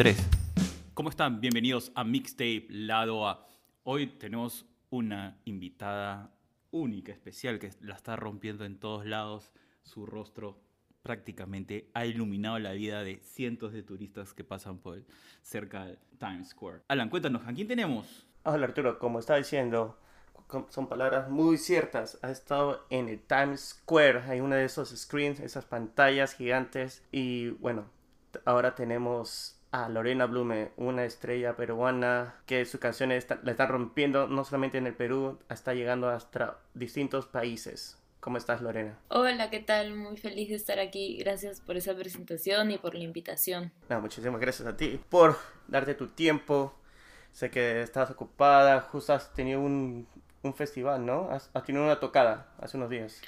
2003. ¿Cómo están? Bienvenidos a Mixtape Lado A. Hoy tenemos una invitada única, especial, que la está rompiendo en todos lados. Su rostro prácticamente ha iluminado la vida de cientos de turistas que pasan por cerca de Times Square. Alan, cuéntanos, ¿a quién tenemos? Hola Arturo, como estaba diciendo, son palabras muy ciertas. Ha estado en el Times Square, hay una de esos screens, esas pantallas gigantes. Y bueno, ahora tenemos a Lorena Blume, una estrella peruana que su canción está, la está rompiendo no solamente en el Perú, está llegando hasta distintos países. ¿Cómo estás, Lorena? Hola, ¿qué tal? Muy feliz de estar aquí. Gracias por esa presentación y por la invitación. No, muchísimas gracias a ti por darte tu tiempo. Sé que estás ocupada, justo has tenido un, un festival, ¿no? Has, tenido una tocada hace unos días.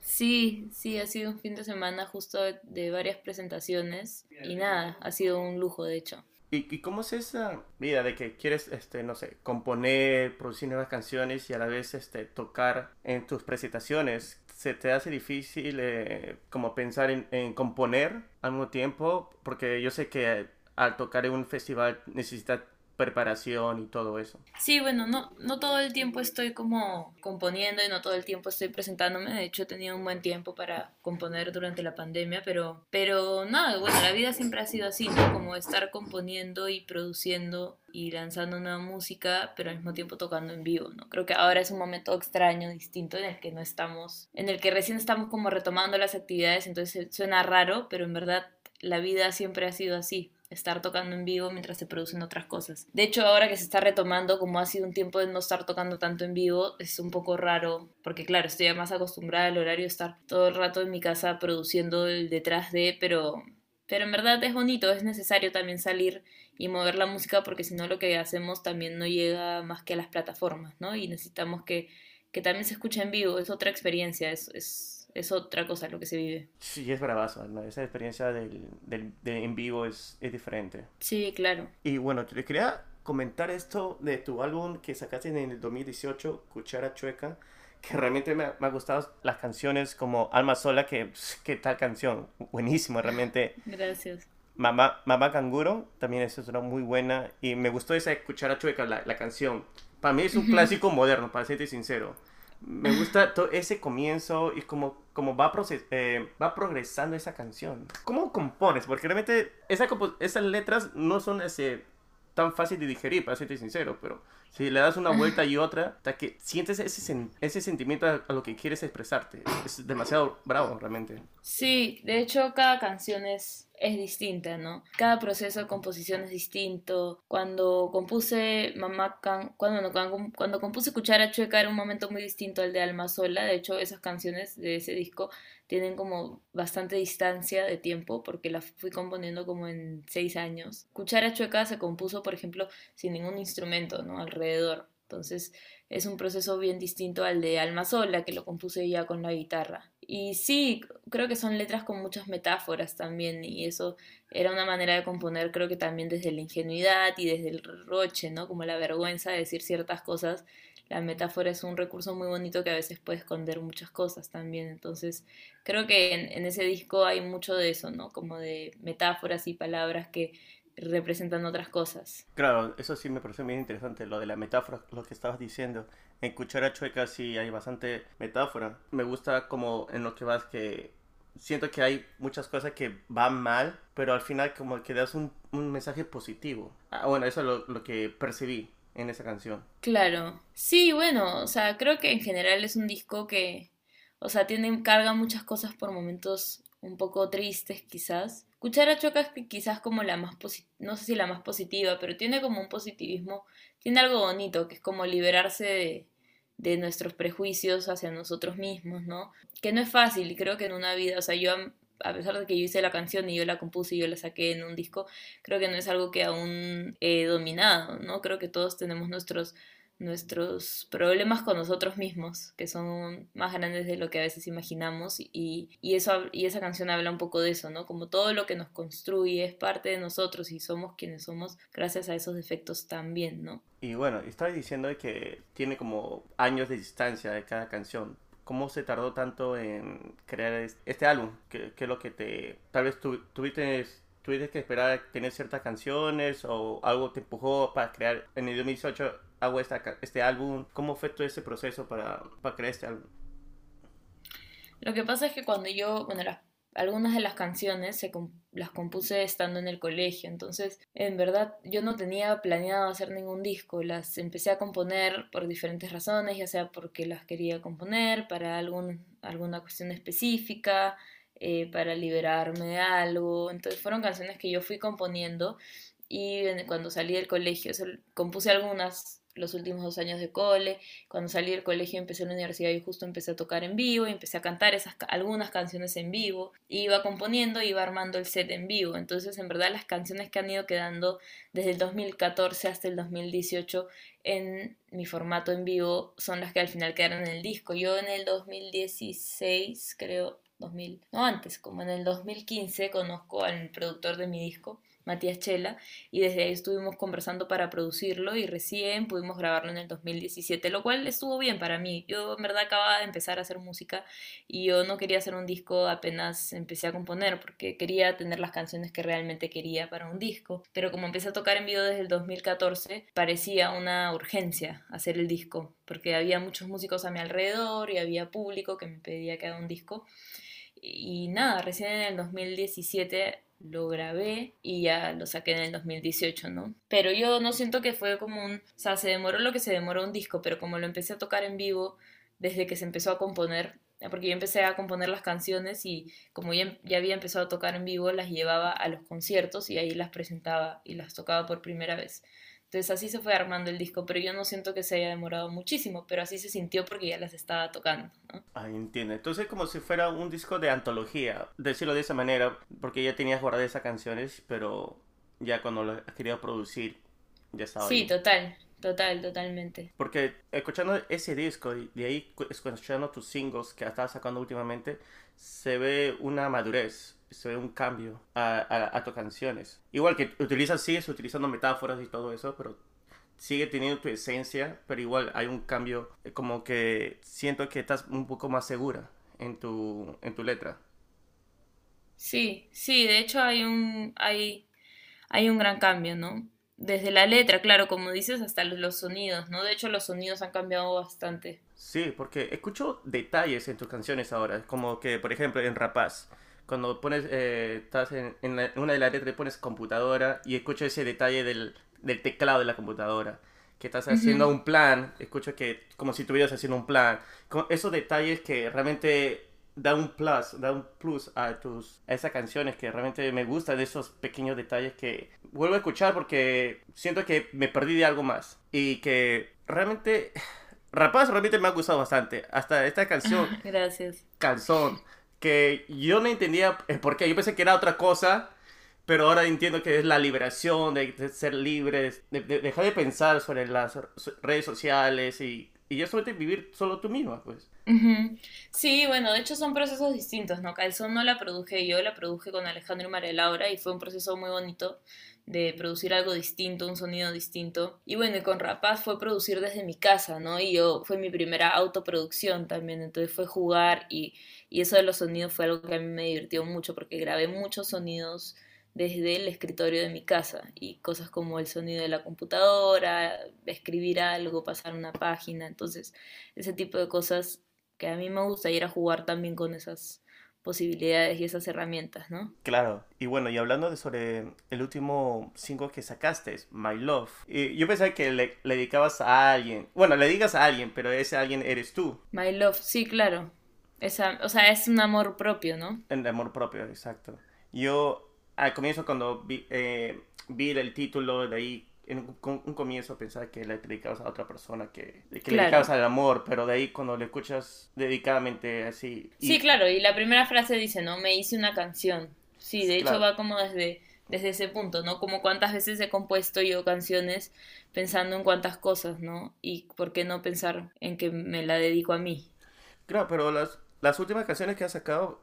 Sí, sí, ha sido un fin de semana justo de, varias presentaciones y nada, ha sido un lujo de hecho. ¿Y, ¿Y, cómo es esa vida de que quieres, este, no sé, componer, producir nuevas canciones y a la vez este, tocar en tus presentaciones? ¿Se te hace difícil eh, como pensar en, en componer al mismo tiempo? Porque yo sé que al tocar en un festival necesitas preparación y todo eso. Sí, bueno, no, no todo el tiempo estoy como componiendo y no todo el tiempo estoy presentándome. De hecho, he tenido un buen tiempo para componer durante la pandemia, pero, pero nada, bueno, la vida siempre ha sido así, ¿no? Como estar componiendo y produciendo y lanzando nueva música, pero al mismo tiempo tocando en vivo, ¿no? Creo que ahora es un momento extraño, distinto, en el que no estamos, en el que recién estamos como retomando las actividades, entonces suena raro, pero en verdad la vida siempre ha sido así estar tocando en vivo mientras se producen otras cosas. De hecho, ahora que se está retomando, como ha sido un tiempo de no estar tocando tanto en vivo, es un poco raro, porque claro, estoy más acostumbrada al horario de estar todo el rato en mi casa produciendo el detrás de, pero, pero en verdad es bonito, es necesario también salir y mover la música, porque si no lo que hacemos también no llega más que a las plataformas, ¿no? Y necesitamos que, que también se escuche en vivo, es otra experiencia, es, es es otra cosa lo que se vive. Sí, es bravazo, esa experiencia del, del, de en vivo es, es, diferente. Sí, claro. Y bueno, te quería comentar esto de tu álbum que sacaste en el 2018, Cuchara Chueca, que realmente me, me ha gustado las canciones como Alma Sola, que qué tal canción, buenísima realmente. Gracias. Mamá, Mamá Canguro, también es una muy buena, y me gustó esa Cuchara Chueca, la, la canción. Para mí es un clásico moderno, para serte sincero me gusta todo ese comienzo y como, como va, eh, va progresando esa canción. ¿Cómo compones? Porque realmente esa esas letras no son ese, tan fácil de digerir, para serte sincero, pero si le das una vuelta y otra, hasta que sientes ese, ese sentimiento a, lo que quieres expresarte. Es demasiado bravo, realmente. Sí, de hecho cada canción es es distinta, ¿no? Cada proceso de composición es distinto. Cuando compuse Mamá Can, cuando, cuando, compuse Cuchara Chueca era un momento muy distinto al de Alma Sola. De hecho, esas canciones de ese disco tienen como bastante distancia de tiempo porque las fui componiendo como en seis años. Cuchara Chueca se compuso, por ejemplo, sin ningún instrumento, ¿no? Alrededor. Entonces es un proceso bien distinto al de Alma Sola, que lo compuse ya con la guitarra. Y sí, creo que son letras con muchas metáforas también, y eso era una manera de componer, creo que también desde la ingenuidad y desde el roche, ¿no? Como la vergüenza de decir ciertas cosas. La metáfora es un recurso muy bonito que a veces puede esconder muchas cosas también. Entonces, creo que en, ese disco hay mucho de eso, ¿no? Como de metáforas y palabras que representan otras cosas. Claro, eso sí me pareció muy interesante, lo de la metáfora, lo que estabas diciendo. En Cuchara Chueca sí hay bastante metáfora. Me gusta como en lo que vas que siento que hay muchas cosas que van mal, pero al final como que das un, mensaje positivo. Ah, bueno, eso es lo, lo que percibí en esa canción. Claro. Sí, bueno, o sea, creo que en general es un disco que, o sea, tiene, carga muchas cosas por momentos un poco tristes quizás. Cuchara Choca es quizás como la más, no sé si la más positiva, pero tiene como un positivismo, tiene algo bonito, que es como liberarse de, de nuestros prejuicios hacia nosotros mismos, ¿no? Que no es fácil, creo que en una vida, o sea, yo a pesar de que yo hice la canción y yo la compuse y yo la saqué en un disco, creo que no es algo que aún he dominado, ¿no? Creo que todos tenemos nuestros nuestros problemas con nosotros mismos, que son más grandes de lo que a veces imaginamos, y, y, eso, y esa canción habla un poco de eso, ¿no? Como todo lo que nos construye es parte de nosotros y somos quienes somos gracias a esos defectos también, ¿no? Y bueno, estaba diciendo que tiene como años de distancia de cada canción. ¿Cómo se tardó tanto en crear este álbum? ¿Qué, es lo que te... Tal vez tuviste tuviste que esperar tener ciertas canciones o algo te empujó para crear en el 2018 hago esta, este álbum? ¿Cómo fue todo ese proceso para, para crear este álbum? Lo que pasa es que cuando yo, bueno, las algunas de las canciones se las compuse estando en el colegio, entonces en verdad yo no tenía planeado hacer ningún disco, las empecé a componer por diferentes razones, ya sea porque las quería componer para algún, alguna cuestión específica, eh, para liberarme de algo, entonces fueron canciones que yo fui componiendo y cuando salí del colegio compuse algunas los últimos dos años de cole. Cuando salí del colegio empecé la universidad y justo empecé a tocar en vivo y empecé a cantar esas, algunas canciones en vivo. Iba componiendo, iba armando el set en vivo. Entonces, en verdad, las canciones que han ido quedando desde el 2014 hasta el 2018 en mi formato en vivo son las que al final quedaron en el disco. Yo en el 2016, creo, 2000, no antes, como en el 2015 conozco al productor de mi disco Matías Chela, y desde ahí estuvimos conversando para producirlo y recién pudimos grabarlo en el 2017, lo cual estuvo bien para mí. Yo en verdad acababa de empezar a hacer música y yo no quería hacer un disco apenas empecé a componer porque quería tener las canciones que realmente quería para un disco, pero como empecé a tocar en vivo desde el 2014, parecía una urgencia hacer el disco, porque había muchos músicos a mi alrededor y había público que me pedía que haga un disco. Y nada, recién en el 2017 lo grabé y ya lo saqué en el 2018, ¿no? Pero yo no siento que fue como un, o sea, se demoró lo que se demoró un disco, pero como lo empecé a tocar en vivo desde que se empezó a componer, porque yo empecé a componer las canciones y como ya, ya había empezado a tocar en vivo, las llevaba a los conciertos y ahí las presentaba y las tocaba por primera vez. Entonces así se fue armando el disco, pero yo no siento que se haya demorado muchísimo, pero así se sintió porque ya las estaba tocando. ¿no? Ah, entiendo. Entonces como si fuera un disco de antología, decirlo de esa manera, porque ya tenías guardadas esas canciones, pero ya cuando lo has querido producir, ya estaba. Sí, total, total, totalmente. Porque escuchando ese disco y de ahí escuchando tus singles que estabas sacando últimamente, se ve una madurez se ve un cambio a, a, tus canciones. Igual que utilizas, sigues utilizando metáforas y todo eso, pero sigue teniendo tu esencia, pero igual hay un cambio, eh, como que siento que estás un poco más segura en tu, en tu letra. Sí, sí, de hecho hay un, hay, hay un gran cambio, ¿no? Desde la letra, claro, como dices, hasta los sonidos, ¿no? De hecho los sonidos han cambiado bastante. Sí, porque escucho detalles en tus canciones ahora, como que, por ejemplo, en Rapaz cuando pones, eh, estás en, una de las letras pones computadora y escucho ese detalle del, del teclado de la computadora. Que estás haciendo un plan, escucho que como si estuvieras haciendo un plan. Con esos detalles que realmente da un plus, da un plus a tus a esas canciones que realmente me gustan esos pequeños detalles que vuelvo a escuchar porque siento que me perdí de algo más y que realmente Rapaz realmente me ha gustado bastante. Hasta esta canción. Gracias. Calzón que yo no entendía por qué. Yo pensé que era otra cosa, pero ahora entiendo que es la liberación de, ser libres, de, dejar de pensar sobre las redes sociales y, y ya solamente vivir solo tú misma, pues. Sí, bueno, de hecho son procesos distintos, ¿no? Calzón no la produje yo, la produje con Alejandro y María Laura y fue un proceso muy bonito de producir algo distinto, un sonido distinto. Y bueno, y con Rapaz fue producir desde mi casa, ¿no? Y yo fue mi primera autoproducción también, entonces fue jugar y y eso de los sonidos fue algo que a mí me divirtió mucho porque grabé muchos sonidos desde el escritorio de mi casa y cosas como el sonido de la computadora, escribir algo, pasar una página, entonces ese tipo de cosas que a mí me gusta ir a jugar también con esas posibilidades y esas herramientas, ¿no? Claro, y bueno, y hablando de sobre el último single que sacaste, My Love, y yo pensaba que le, le dedicabas a alguien, bueno, le digas a alguien, pero ese alguien eres tú. My Love, sí, claro. Esa, o sea, es un amor propio, ¿no? El amor propio, exacto. Yo al comienzo cuando vi, eh, vi el título, de ahí en un, comienzo pensaba que le dedicabas a otra persona, que, que le dedicabas al amor, pero de ahí cuando le escuchas dedicadamente así... Sí, claro, y la primera frase dice, ¿no? Me hice una canción. Sí, de hecho va como desde, desde ese punto, ¿no? Como cuántas veces he compuesto yo canciones pensando en cuántas cosas, ¿no? Y por qué no pensar en que me la dedico a mí. Claro, pero las, las últimas canciones que has sacado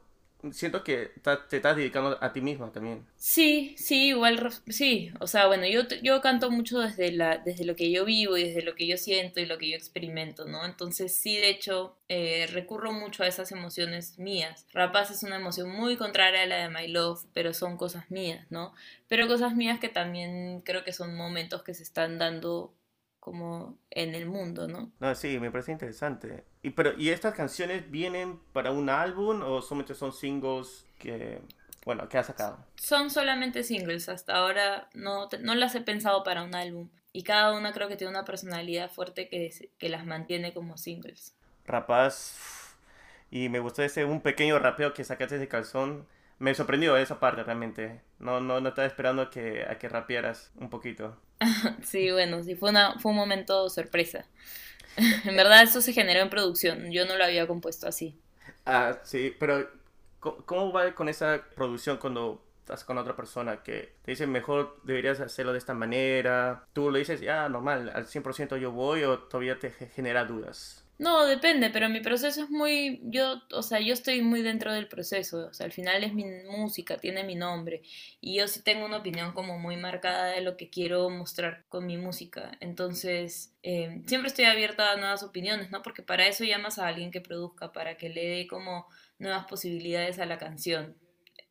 siento que te estás dedicando a ti misma también. Sí, sí, igual, sí. O sea, bueno, yo, yo canto mucho desde, la, desde lo que yo vivo y desde lo que yo siento y lo que yo experimento, ¿no? Entonces sí, de hecho, eh, recurro mucho a esas emociones mías. Rapaz es una emoción muy contraria a la de My Love, pero son cosas mías, ¿no? Pero cosas mías que también creo que son momentos que se están dando como en el mundo, ¿no? No, sí, me parece interesante. Y, pero, ¿y estas canciones vienen para un álbum o solamente son singles que, bueno, que has sacado? Son solamente singles, hasta ahora no, no las he pensado para un álbum. Y cada una creo que tiene una personalidad fuerte que, que las mantiene como singles. Rapaz, y me gustó ese un pequeño rapeo que sacaste de calzón. Me sorprendió esa parte realmente. No, no, no estaba esperando a que, a que rapearas un poquito. sí, bueno, sí, fue, una, fue un momento sorpresa. en verdad eso se generó en producción, yo no lo había compuesto así. Ah, sí, pero ¿cómo va con esa producción cuando estás con otra persona que te dice mejor deberías hacerlo de esta manera? Tú le dices, ya, normal, al 100% yo voy o todavía te genera dudas? No, depende, pero mi proceso es muy, yo, o sea, yo estoy muy dentro del proceso, o sea, al final es mi música, tiene mi nombre, y yo sí tengo una opinión como muy marcada de lo que quiero mostrar con mi música, entonces eh, siempre estoy abierta a nuevas opiniones, ¿no? Porque para eso llamas a alguien que produzca, para que le dé como nuevas posibilidades a la canción,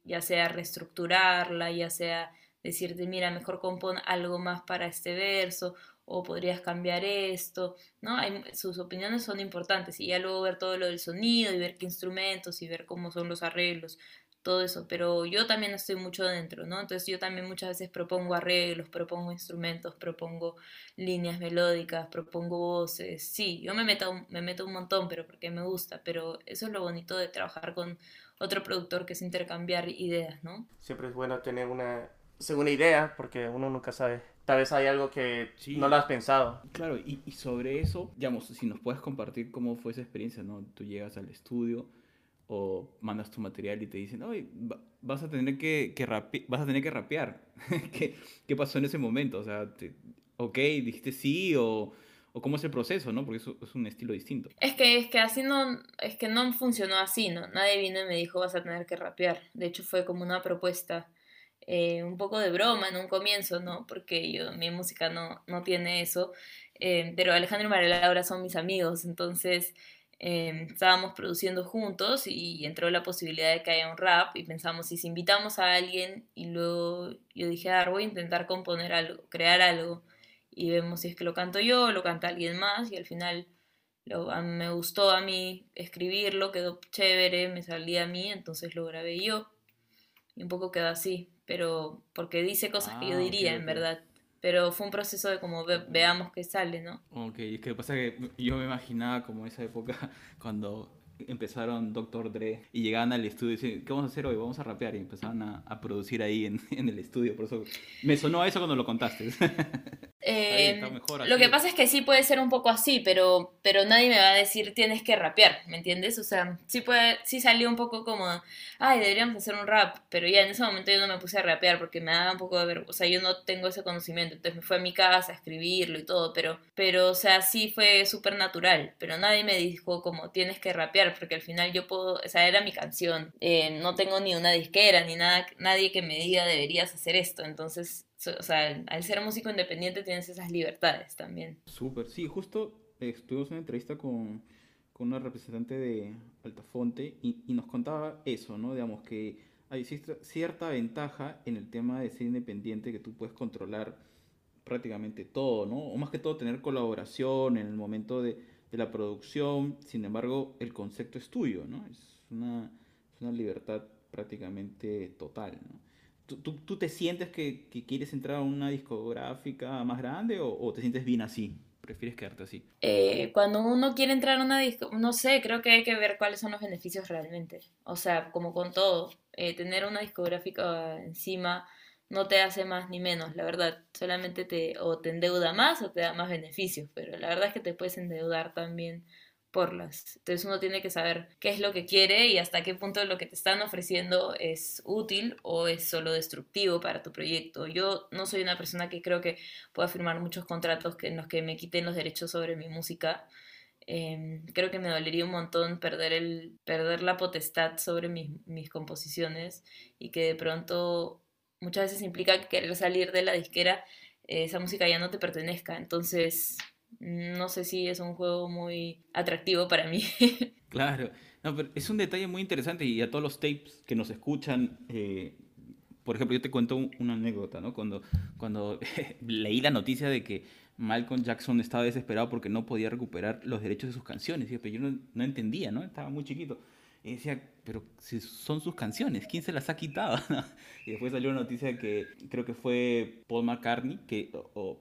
ya sea reestructurarla, ya sea decirte, mira, mejor compón algo más para este verso, o podrías cambiar esto, ¿no? Hay, sus opiniones son importantes y ya luego ver todo lo del sonido y ver qué instrumentos y ver cómo son los arreglos, todo eso, pero yo también estoy mucho dentro, ¿no? Entonces yo también muchas veces propongo arreglos, propongo instrumentos, propongo líneas melódicas, propongo voces, sí, yo me meto, me meto un montón, pero porque me gusta, pero eso es lo bonito de trabajar con otro productor que es intercambiar ideas, ¿no? Siempre es bueno tener una segunda idea porque uno nunca sabe tal vez hay algo que no lo has pensado. Claro, y, y, sobre eso, digamos, si nos puedes compartir cómo fue esa experiencia, ¿no? Tú llegas al estudio o mandas tu material y te dicen, oye, vas a tener que, que vas a tener que rapear. ¿Qué, ¿Qué, pasó en ese momento? O sea, ok, dijiste sí o, o, cómo es el proceso, ¿no? Porque eso es un estilo distinto. Es que, es que así no, es que no funcionó así, ¿no? Nadie vino y me dijo vas a tener que rapear. De hecho fue como una propuesta eh, un poco de broma en un comienzo, ¿no? Porque yo, mi música no, no tiene eso. Eh, pero Alejandro y María Laura son mis amigos, entonces eh, estábamos produciendo juntos y entró la posibilidad de que haya un rap y pensamos, si invitamos a alguien y luego yo dije, ah, voy a intentar componer algo, crear algo y vemos si es que lo canto yo lo canta alguien más y al final me gustó a mí escribirlo, quedó chévere, me salía a mí, entonces lo grabé yo y un poco quedó así pero porque dice cosas que yo ah, diría, en verdad. Pero fue un proceso de como veamos qué sale, ¿no? Ok, es que pasa que yo me imaginaba como esa época cuando empezaron Doctor Dre y llegaban al estudio y decían, ¿qué vamos a hacer hoy? Vamos a rapear y empezaban a, a producir ahí en, en, el estudio. Por eso me sonó a eso cuando lo contaste. Eh, lo que pasa es que sí puede ser un poco así, pero, pero nadie me va a decir tienes que rapear, ¿me entiendes? O sea, sí, puede, sí salió un poco como, ay, deberíamos hacer un rap, pero ya en ese momento yo no me puse a rapear porque me daba un poco de vergüenza, o sea, yo no tengo ese conocimiento, entonces me fue a mi casa a escribirlo y todo, pero, pero o sea, sí fue súper natural, pero nadie me dijo como tienes que rapear, porque al final yo puedo, o era mi canción, eh, no tengo ni una disquera, ni nada, nadie que me diga deberías hacer esto, entonces o sea, al ser músico independiente tienes esas libertades también. Súper, sí, justo estuvimos en una entrevista con, con una representante de Altafonte y, y, nos contaba eso, ¿no? Digamos que hay cierta ventaja en el tema de ser independiente, que tú puedes controlar prácticamente todo, ¿no? O más que todo tener colaboración en el momento de, de la producción, sin embargo, el concepto es tuyo, ¿no? Es una, es una libertad prácticamente total, ¿no? ¿Tú, tú, te sientes que, que, quieres entrar a una discográfica más grande o, o, te sientes bien así? ¿Prefieres quedarte así? Eh, cuando uno quiere entrar a una disco, no sé, creo que hay que ver cuáles son los beneficios realmente. O sea, como con todo, eh, tener una discográfica encima no te hace más ni menos, la verdad. Solamente te o te endeuda más o te da más beneficios, pero la verdad es que te puedes endeudar también entonces uno tiene que saber qué es lo que quiere y hasta qué punto lo que te están ofreciendo es útil o es solo destructivo para tu proyecto. Yo no soy una persona que creo que pueda firmar muchos contratos en los que me quiten los derechos sobre mi música. Em, creo que me dolería un montón perder, el, perder la potestad sobre mis, mis composiciones y que de pronto muchas veces implica querer salir de la disquera, eh, esa música ya no te pertenezca. Entonces, no sé si es un juego muy atractivo para mí. Claro, es un detalle muy interesante y a todos los tapes que nos escuchan, eh, por ejemplo, yo te cuento una anécdota, ¿no? Cuando, cuando leí la noticia de que Malcolm Jackson estaba desesperado porque no podía recuperar los derechos de sus canciones, pero yo no, no entendía, ¿no? Estaba muy chiquito. Y decía, pero si son sus canciones, ¿quién se las ha quitado? y después salió una noticia que creo que fue Paul McCartney, que, o,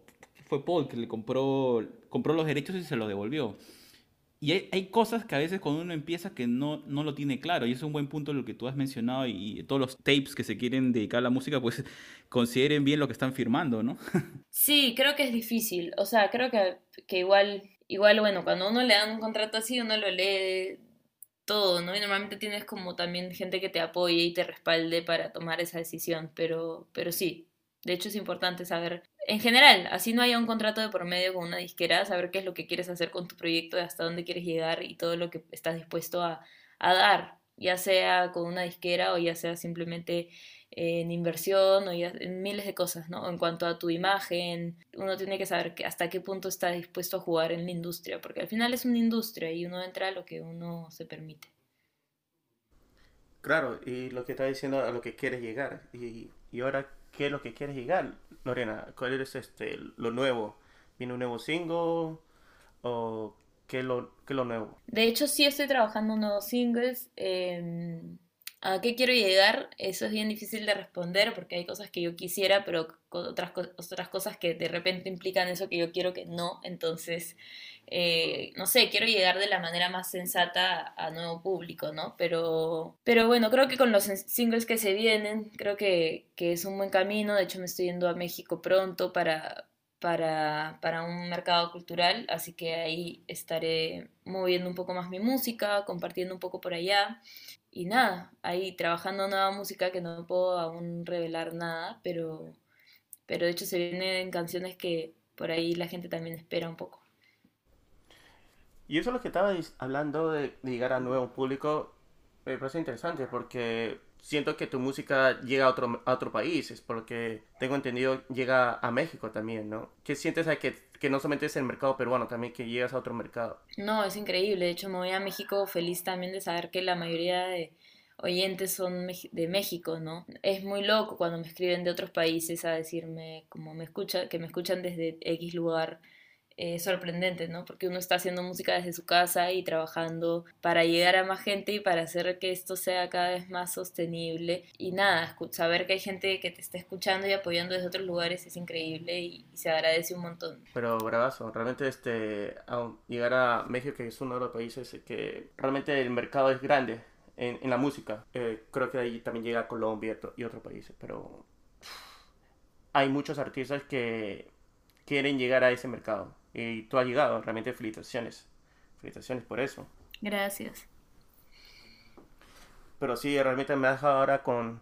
fue Paul que le compró, compró los derechos y se los devolvió. Y hay, cosas que a veces cuando uno empieza que no, no lo tiene claro, y es un buen punto lo que tú has mencionado, y, todos los tapes que se quieren dedicar a la música, pues consideren bien lo que están firmando, ¿no? Sí, creo que es difícil, o sea, creo que, que igual, igual, bueno, cuando uno le dan un contrato así, uno lo lee todo, ¿no? Y normalmente tienes como también gente que te apoye y te respalde para tomar esa decisión, pero, pero sí, de hecho es importante saber, en general, así no haya un contrato de por medio con una disquera, saber qué es lo que quieres hacer con tu proyecto, hasta dónde quieres llegar y todo lo que estás dispuesto a, a dar, ya sea con una disquera o ya sea simplemente en inversión o en miles de cosas, ¿no? En cuanto a tu imagen, uno tiene que saber que hasta qué punto está dispuesto a jugar en la industria, porque al final es una industria y uno entra a lo que uno se permite. Claro, y lo que está diciendo a lo que quieres llegar. Y, y ahora, ¿qué es lo que quieres llegar, Lorena? ¿Cuál es este, lo nuevo? ¿Viene un nuevo single? ¿O qué es lo, qué lo nuevo? De hecho, sí estoy trabajando en nuevos singles. Eh, ¿A qué quiero llegar? Eso es bien difícil de responder porque hay cosas que yo quisiera, pero otras, otras cosas que de repente implican eso que yo quiero que no. Entonces, eh, no sé, quiero llegar de la manera más sensata a nuevo público, ¿no? Pero, pero bueno, creo que con los singles que se vienen, creo que, que es un buen camino. De hecho, me estoy yendo a México pronto para, para, para, un mercado cultural, así que ahí estaré moviendo un poco más mi música, compartiendo un poco por allá y nada, ahí trabajando nueva música que no puedo aún revelar nada, pero, pero de hecho se vienen canciones que por ahí la gente también espera un poco. Y eso es lo que estaba hablando de, llegar a nuevo público, me parece interesante porque siento que tu música llega a otro, a otro país, porque tengo entendido llega a México también, ¿no? ¿Qué sientes a que que no solamente es el mercado peruano, también que llegas a otro mercado. No, es increíble. De hecho, me voy a México feliz también de saber que la mayoría de oyentes son de México, ¿no? Es muy loco cuando me escriben de otros países a decirme, como me escucha, que me escuchan desde X lugar eh, sorprendente, ¿no? Porque uno está haciendo música desde su casa y trabajando para llegar a más gente y para hacer que esto sea cada vez más sostenible. Y nada, saber que hay gente que te está escuchando y apoyando desde otros lugares es increíble y, se agradece un montón. Pero bravazo, realmente este, llegar a México, que es uno de los países que realmente el mercado es grande en, la música. Eh, creo que ahí también llega a Colombia y otros países, pero hay muchos artistas que quieren llegar a ese mercado y tú has llegado, realmente felicitaciones. Felicitaciones por eso. Gracias. Pero sí, realmente me ha dejado ahora con,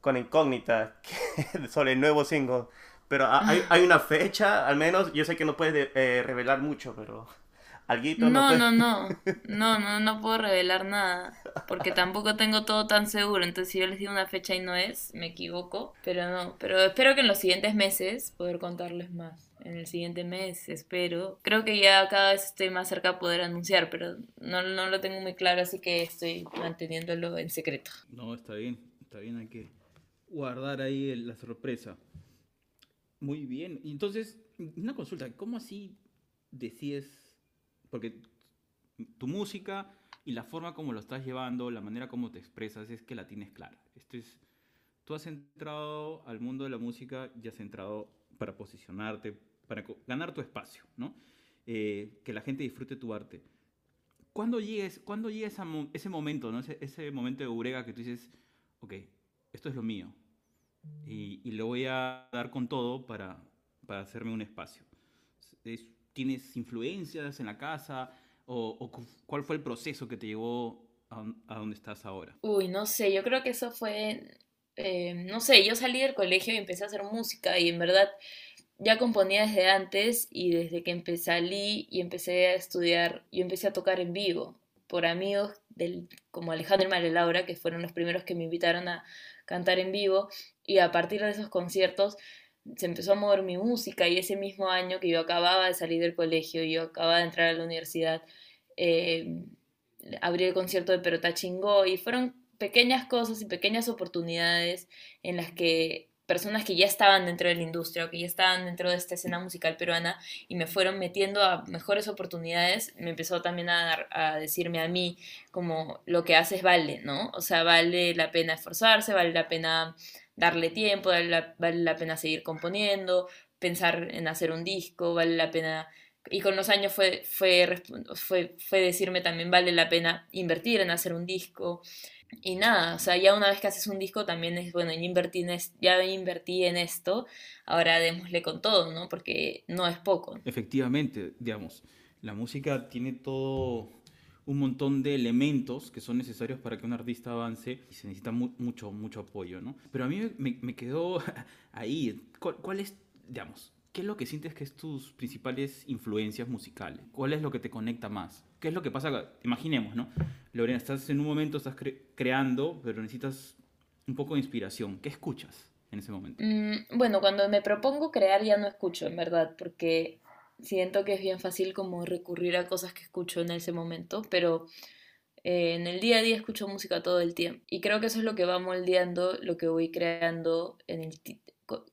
con incógnita sobre el nuevo single. Pero hay, hay, una fecha, al menos, yo sé que no puedes eh, revelar mucho, pero... ¿Alguito no, no, no, no, no, no puedo revelar nada, porque tampoco tengo todo tan seguro, entonces si yo les digo una fecha y no es, me equivoco, pero no, pero espero que en los siguientes meses poder contarles más en el siguiente mes, espero. Creo que ya cada vez estoy más cerca de poder anunciar, pero no, no lo tengo muy claro, así que estoy manteniéndolo en secreto. No, está bien, está bien, hay que guardar ahí la sorpresa. Muy bien, entonces, una consulta, ¿cómo así decides? Porque tu música y la forma como lo estás llevando, la manera como te expresas, es que la tienes clara. Esto es, tú has entrado al mundo de la música y has entrado para posicionarte, para ganar tu espacio, ¿no? Eh, que la gente disfrute tu arte. ¿Cuándo llega, ¿cuándo llega ese, momento, ¿no? Ese, momento de Urega que tú dices, ok, esto es lo mío y, y lo voy a dar con todo para, para hacerme un espacio? ¿Tienes influencias en la casa? O, cuál fue el proceso que te llevó a, a, donde estás ahora? Uy, no sé, yo creo que eso fue, eh, no sé, yo salí del colegio y empecé a hacer música y en verdad ya componía desde antes y desde que empecé salí y empecé a estudiar, yo empecé a tocar en vivo por amigos del, como Alejandro y María Laura, que fueron los primeros que me invitaron a cantar en vivo y a partir de esos conciertos se empezó a mover mi música y ese mismo año que yo acababa de salir del colegio y yo acababa de entrar a la universidad, eh, abrí el concierto de Perota Chingó y fueron pequeñas cosas y pequeñas oportunidades en las que personas que ya estaban dentro de la industria o que ya estaban dentro de esta escena musical peruana y me fueron metiendo a mejores oportunidades, me empezó también a, a decirme a mí como lo que haces vale, ¿no? O sea, vale la pena esforzarse, vale la pena darle tiempo, vale la, vale la pena seguir componiendo, pensar en hacer un disco, vale la pena... Y con los años fue, fue, fue, fue decirme también vale la pena invertir en hacer un disco, y nada, o sea, ya una vez que haces un disco también es, bueno, invertí en, ya invertí en esto, ahora démosle con todo, ¿no? Porque no es poco. Efectivamente, digamos, la música tiene todo un montón de elementos que son necesarios para que un artista avance y se necesita mucho, mucho apoyo, ¿no? Pero a mí me, quedó ahí, ¿cuál, ¿cuál, es, digamos, qué es lo que sientes que es tus principales influencias musicales? ¿Cuál es lo que te conecta más? ¿Qué es lo que pasa? Imaginemos, ¿no? Lorena, estás en un momento, estás creando, pero necesitas un poco de inspiración. ¿Qué escuchas en ese momento? Mm, bueno, cuando me propongo crear ya no escucho, en verdad, porque siento que es bien fácil como recurrir a cosas que escucho en ese momento, pero eh, en el día a día escucho música todo el tiempo. Y creo que eso es lo que va moldeando lo que voy creando en el,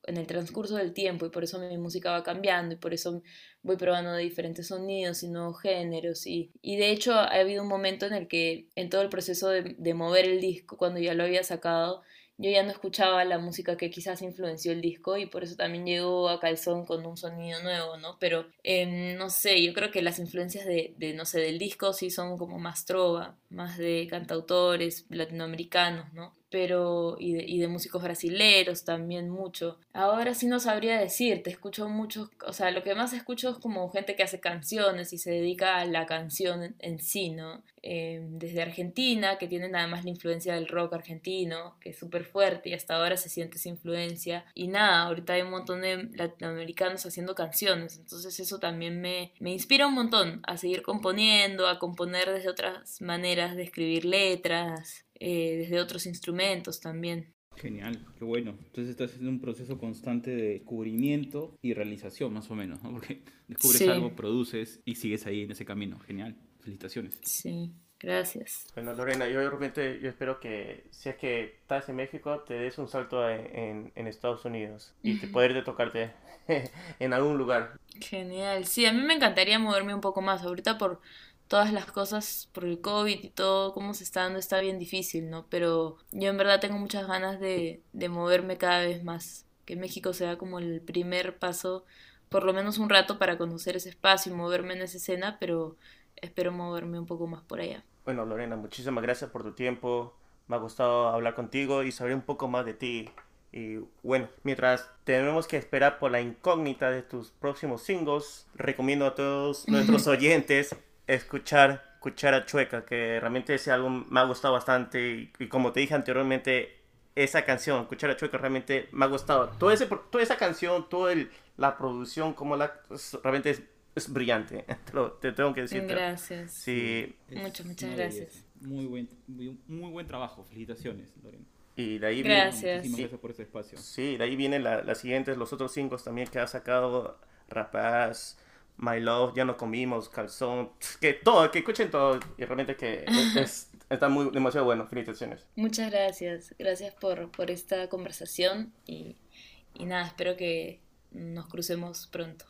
en el transcurso del tiempo y por eso mi música va cambiando y por eso voy probando diferentes sonidos y nuevos géneros y, y de hecho ha habido un momento en el que en todo el proceso de, de mover el disco cuando ya lo había sacado yo ya no escuchaba la música que quizás influenció el disco y por eso también llegó a Calzón con un sonido nuevo, ¿no? Pero em, no sé, yo creo que las influencias de, de, no sé, del disco sí son como más trova, más de cantautores latinoamericanos, ¿no? Pero y de, músicos brasileros también mucho. Ahora sí no sabría decirte, escucho mucho, o sea, lo que más escucho es como gente que hace canciones y se dedica a la canción en, sí, ¿no? Eh, desde Argentina, que tienen además la influencia del rock argentino, que es súper fuerte y hasta ahora se siente esa influencia. Y nada, ahorita hay un montón de latinoamericanos haciendo canciones, entonces eso también me, me inspira un montón a seguir componiendo, a componer desde otras maneras de escribir letras, eh, desde otros instrumentos también. Genial, qué bueno. Entonces estás haciendo un proceso constante de descubrimiento y realización, más o menos, ¿no? Porque descubres algo, produces y sigues ahí en ese camino. Genial, felicitaciones. Sí, gracias. Bueno, Lorena, yo realmente yo espero que si es que estás en México, te des un salto en, en Estados Unidos y te poder tocarte en algún lugar. Genial, sí, a mí me encantaría moverme un poco más. Ahorita por todas las cosas por el COVID y todo, cómo se está dando, está bien difícil, ¿no? Pero yo en verdad tengo muchas ganas de, de moverme cada vez más, que México sea como el primer paso, por lo menos un rato para conocer ese espacio y moverme en esa escena, pero espero moverme un poco más por allá. Bueno, Lorena, muchísimas gracias por tu tiempo. Me ha gustado hablar contigo y saber un poco más de ti. Y bueno, mientras tenemos que esperar por la incógnita de tus próximos singles, recomiendo a todos nuestros oyentes escuchar Cuchara Chueca, que realmente ese álbum me ha gustado bastante y, como te dije anteriormente, esa canción, Cuchara Chueca, realmente me ha gustado. Toda, ese, toda esa canción, toda la producción, como la, realmente es, es brillante, te, tengo que decir. Gracias. Sí. muchas, muchas gracias. Muy buen, muy buen trabajo, felicitaciones, Lorena. Y de ahí gracias. Viene, gracias por ese espacio. Sí, de ahí vienen las siguientes, los otros cinco también que ha sacado Rapaz, My Love, Ya no comimos, Calzón, que todo, que escuchen todo y realmente que es, está muy, demasiado bueno. Felicitaciones. Muchas gracias, gracias por, por esta conversación y, y nada, espero que nos crucemos pronto.